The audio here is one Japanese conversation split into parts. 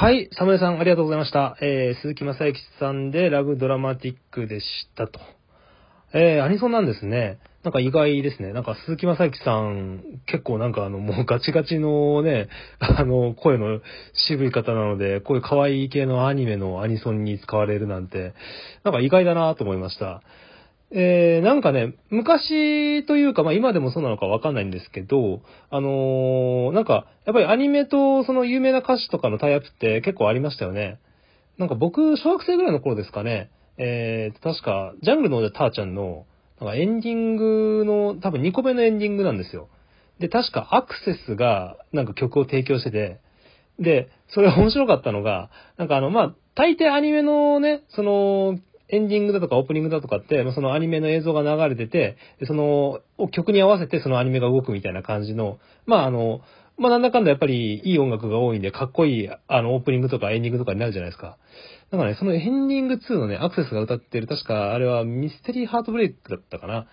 はい、サムネさんありがとうございました。えー、鈴木正幸さんでラブドラマティックでしたと。えー、アニソンなんですね。なんか意外ですね。なんか鈴木正幸さん、結構なんかあの、もうガチガチのね、あの、声の渋い方なので、こういう可愛い系のアニメのアニソンに使われるなんて、なんか意外だなと思いました。えー、なんかね、昔というか、まあ今でもそうなのかわかんないんですけど、あのーなんか、やっぱりアニメとその有名な歌手とかのタイアップって結構ありましたよね。なんか僕、小学生ぐらいの頃ですかね、えー、確か、ジャングルのでターちゃんの、なんかエンディングの、多分2個目のエンディングなんですよ。で、確かアクセスがなんか曲を提供してて、で、それ面白かったのが、なんかあの、まあ、大抵アニメのね、その、エンディングだとかオープニングだとかって、そのアニメの映像が流れてて、その、曲に合わせてそのアニメが動くみたいな感じの、まああの、まあなんだかんだやっぱりいい音楽が多いんで、かっこいい、あの、オープニングとかエンディングとかになるじゃないですか。だからね、そのエンディング2のね、アクセスが歌ってる、確かあれはミステリーハートブレイクだったかな？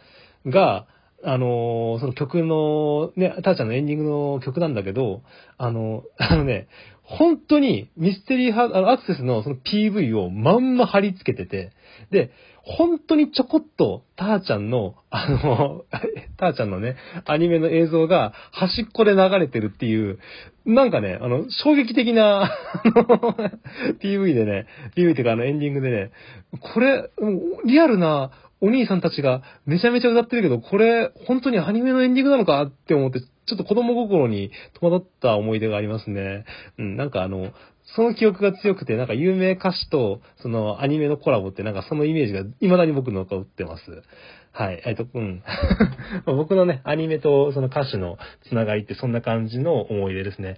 が、あのその曲の、ね、ターちゃんのエンディングの曲なんだけど、あの、あのね、本当にミステリーハあの、アクセスのその PV をまんま貼り付けてて、で、本当にちょこっとターちゃんの、あの、ターちゃんのね、アニメの映像が端っこで流れてるっていう、なんかね、あの、衝撃的な、あの PV でね、PV っていうかあのエンディングでね、これ、リアルなお兄さんたちがめちゃめちゃ歌ってるけど、これ、本当にアニメのエンディングなのかって思って、ちょっと子供心に戸惑った思い出がありますね。うん、なんかあの、その記憶が強くて、なんか有名歌手とそのアニメのコラボってなんかそのイメージが未だに僕の中を打ってます。はい。えっと、うん。僕のね、アニメとその歌手のつながりってそんな感じの思い出ですね。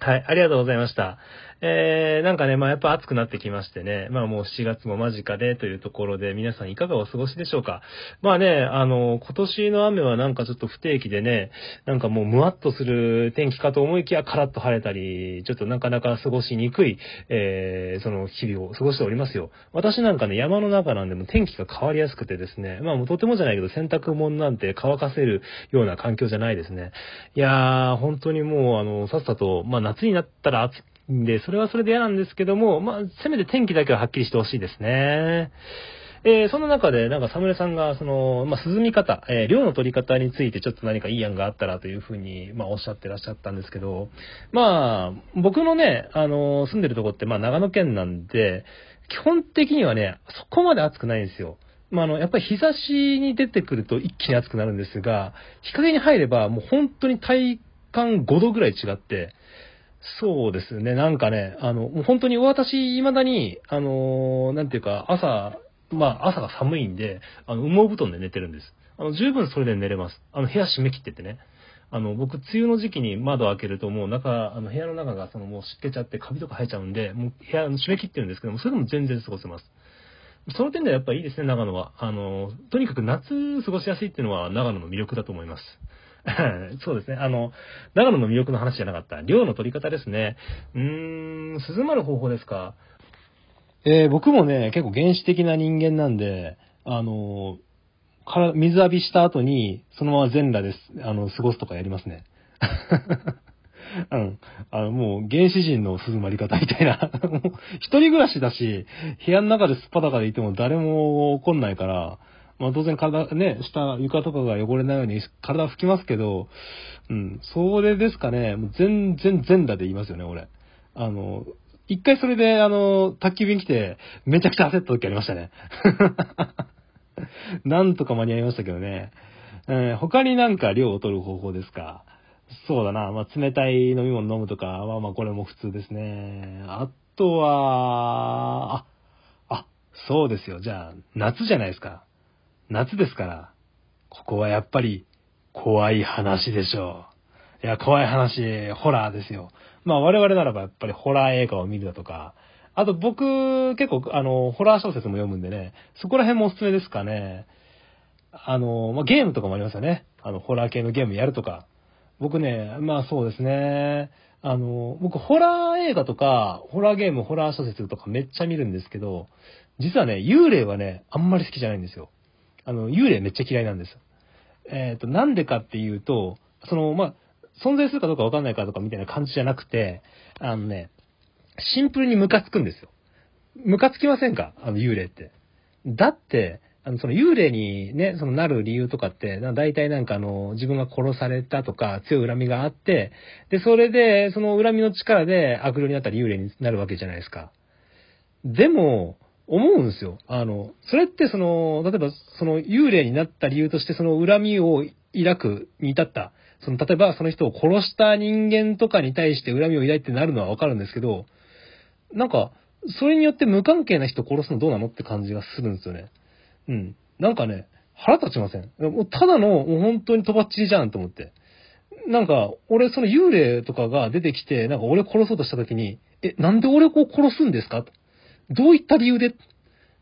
はい、ありがとうございました。えー、なんかね、まあやっぱ暑くなってきましてね、まあもう7月も間近でというところで、皆さんいかがお過ごしでしょうか？まあね、あの、今年の雨はなんかちょっと不定期でね、なんかもうムワっとする天気かと思いきやカラッと晴れたり、ちょっとなかなか過ごしにくい、えー、その日々を過ごしておりますよ。私なんかね、山の中なんでも天気が変わりやすくてですね、まあもうとてもじゃないけど洗濯物なんて乾かせるような環境じゃないですね。いやー、本当にもう、あの、さっさと、まあ夏になったら暑んで、それはそれで嫌なんですけども、まあ、せめて天気だけははっきりしてほしいですね。えーその中で、なんか、サムネさんが、その、まあ、涼み方、えー量の取り方についてちょっと何かいい案があったらというふうに、まあ、おっしゃってらっしゃったんですけど、まあ、僕のね、あの、住んでるとこって、まあ、長野県なんで、基本的にはね、そこまで暑くないんですよ。まあ、あの、やっぱり日差しに出てくると一気に暑くなるんですが、日陰に入れば、もう本当に体感5度ぐらい違って、そうですね。なんかね、あの、もう本当に私、未だに、あのーなんていうか、朝、まあ、朝が寒いんで、あの、羽毛布団で寝てるんです。あの、十分それで寝れます。あの、部屋閉め切っててね。あの、僕、梅雨の時期に窓開けるともう中、あの、部屋の中がそのもう湿気ちゃってカビとか生えちゃうんで、もう部屋、閉め切ってるんですけども、それでも全然過ごせます。その点ではやっぱいいですね、長野は。あの、とにかく夏過ごしやすいっていうのは長野の魅力だと思います。そうですね。あの、長野の魅力の話じゃなかった。量の取り方ですね。うーん、涼まる方法ですか？えー僕もね、結構原始的な人間なんで、あの、から水浴びした後に、そのまま全裸です、あの、過ごすとかやりますね。うん。あの、もう、原始人の涼まり方みたいな。もう一人暮らしだし、部屋の中ですっぱだかでいても誰も怒んないから、まあ当然体、ね、下、床とかが汚れないように体拭きますけど、うん、それですかね、もう全然全裸で言いますよね、俺。あの、一回それで、あの、宅急便来て、めちゃくちゃ焦った時ありましたね。なんとか間に合いましたけどね。えー他になんか量を取る方法ですか？そうだな。まあ、冷たい飲み物飲むとかは、まあ、これも普通ですね。あとは、あ、あ、そうですよ。じゃあ、夏じゃないですか。夏ですから、ここはやっぱり、怖い話でしょう。いや、怖い話、ホラーですよ。まあ、我々ならばやっぱりホラー映画を見るだとか、あと僕、結構、あの、ホラー小説も読むんでね、そこら辺もおすすめですかね。あの、まあ、ゲームとかもありますよね。あの、ホラー系のゲームやるとか。僕ね、まあそうですね。あの、僕、ホラー映画とか、ホラーゲーム、ホラー小説とかめっちゃ見るんですけど、実はね、幽霊はね、あんまり好きじゃないんですよ。あの、幽霊めっちゃ嫌いなんです。えっ、と、なんでかっていうと、その、まあ、存在するかどうかわかんないかとかみたいな感じじゃなくて、あのね、シンプルにムカつくんですよ。ムカつきませんか？あの幽霊って。だって、あの、その幽霊にね、そのなる理由とかって、大体なんかあの、自分が殺されたとか、強い恨みがあって、で、それで、その恨みの力で悪霊になったり幽霊になるわけじゃないですか。でも、思うんですよ。あの、それってその、例えばその幽霊になった理由としてその恨みを抱くに至った、その、例えばその人を殺した人間とかに対して恨みを抱いてなるのはわかるんですけど、なんか、それによって無関係な人を殺すのどうなのって感じがするんですよね。うん。なんかね、腹立ちません。もうただの、もう本当にとばっちりじゃんと思って。なんか、俺、その幽霊とかが出てきて、なんか俺殺そうとした時に、え、なんで俺を殺すんですか？どういった理由で？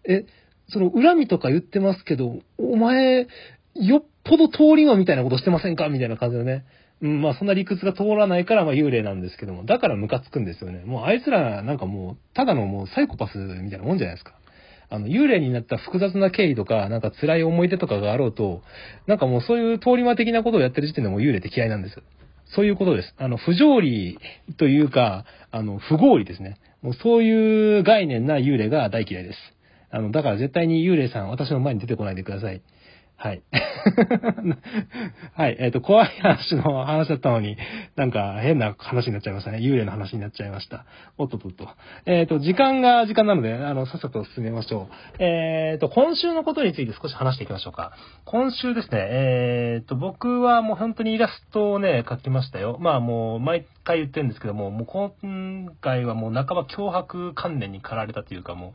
え、その恨みとか言ってますけど、お前、よっぽど通り魔みたいなことしてませんか？みたいな感じでね。うん、まあそんな理屈が通らないから、まあ幽霊なんですけども、だからムカつくんですよね。もうあいつらなんかもう、ただのもうサイコパスみたいなもんじゃないですか。あの、幽霊になった複雑な経緯とか、なんか辛い思い出とかがあろうと、なんかもうそういう通り魔的なことをやってる時点でもう幽霊って嫌いなんです。そういうことです。あの、不条理というか、あの、不合理ですね。もうそういう概念な幽霊が大嫌いです。あの、だから絶対に幽霊さん、私の前に出てこないでください。はい。はい。えっ、ー、と、怖い話の話だったのに、なんか変な話になっちゃいましたね。幽霊の話になっちゃいました。おっとっとっと。えっ、ー、と、時間が時間なので、あの、さっさと進めましょう。えっ、ー、と、今週のことについて少し話していきましょうか。今週ですね、えっ、と、僕はもう本当にイラストをね、描きましたよ。まあもう、毎回言ってるんですけども、もう今回はもう半ば脅迫観念に駆られたというかも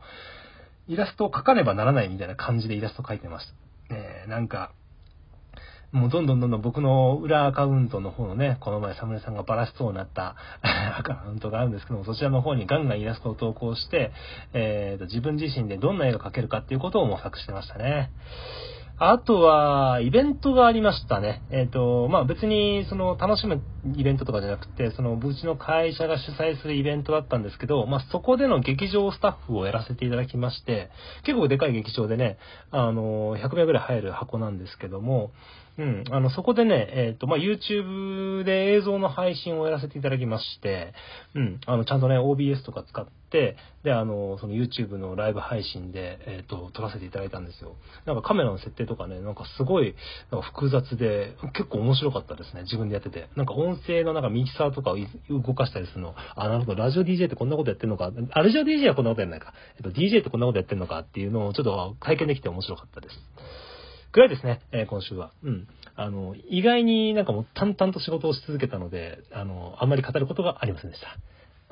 う、イラストを描かねばならないみたいな感じでイラスト描いてました。えー、なんか、もうどんどんどんどん僕の裏アカウントの方のね、この前サムネさんがバラしそうになった アカウントがあるんですけども、そちらの方にガンガンイラストを投稿して、えーと、自分自身でどんな絵を描けるかっていうことを模索してましたね。あとは、イベントがありましたね。えっ、ー、と、まあ別に、その、楽しむイベントとかじゃなくて、その、うちの会社が主催するイベントだったんですけど、まあそこでの劇場スタッフをやらせていただきまして、結構でかい劇場でね、あの、100名ぐらい入る箱なんですけども、うん。あの、そこでね、えっ、ー、と、まあ、YouTube で映像の配信をやらせていただきまして、うん。あの、ちゃんとね、OBS とか使って、で、あの、その YouTube のライブ配信で、えっ、ー、と、撮らせていただいたんですよ。なんかカメラの設定とかね、なんかすごい、なんか複雑で、結構面白かったですね。自分でやってて。なんか音声のなんかミキサーとかを動かしたりするの。あ、なるほど、ラジオ DJ ってこんなことやってんのか。あ、ラジオ DJ はこんなことやんないか。えっと、DJ ってこんなことやってんのかっていうのをちょっと体験できて面白かったです。ぐらいですね、えー、今週は。うん。あの、意外になんかもう淡々と仕事をし続けたので、あの、あんまり語ることがありませんでした。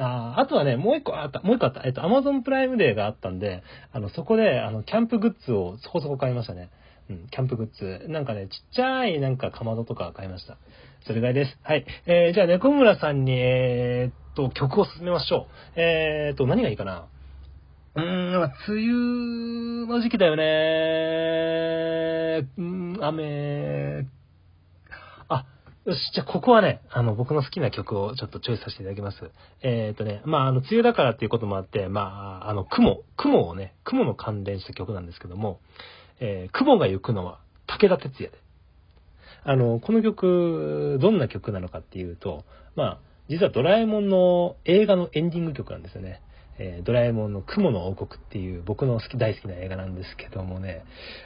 ああとはね、もう一個あった、もう一個あった。えっと、アマゾンプライムデーがあったんで、あの、そこで、あの、キャンプグッズをそこそこ買いましたね。うん、キャンプグッズ。なんかね、ちっちゃいなんかかまどとか買いました。それぐらいです。はい。えー、じゃあ、猫村さんに、えー、っと、曲を進めましょう。えー、っと、何がいいかな？うーん、梅雨の時期だよね。うん、雨。あ、よし、じゃあここはね、あの、僕の好きな曲をちょっとチョイスさせていただきます。えっ、ー、とね、まあ、あの、梅雨だからっていうこともあって、まあ、あの、雲、雲をね、雲の関連した曲なんですけども、えー、雲が行くのは武田鉄矢で。あの、この曲、どんな曲なのかっていうと、まあ、実はドラえもんの映画のエンディング曲なんですよね。えー、ドラえもんの雲の王国っていう僕の好き、大好きな映画なんですけどもね、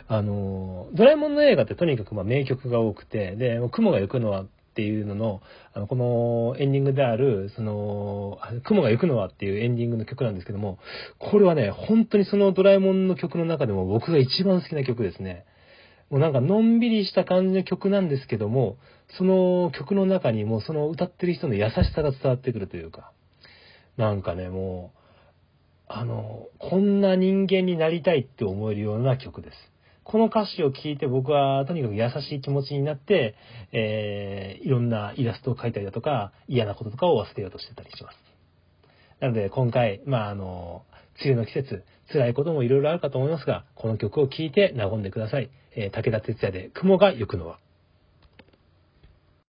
あの、ドラえもんの映画ってとにかくま名曲が多くて、で、雲が行くのはっていうのの、あの、このエンディングである、その、雲が行くのはっていうエンディングの曲なんですけども、これはね、本当にそのドラえもんの曲の中でも僕が一番好きな曲ですね。もうなんかのんびりした感じの曲なんですけども、その曲の中にもその歌ってる人の優しさが伝わってくるというか、なんかね、もう、あの、こんな人間になりたいって思えるような曲です。この歌詞を聴いて僕はとにかく優しい気持ちになって、えー、いろんなイラストを描いたりだとか、嫌なこととかを忘れようとしてたりします。なので今回、まああの、梅雨の季節、辛いこともいろいろあるかと思いますが、この曲を聴いて和んでください。えー、武田鉄矢で雲が行くのは。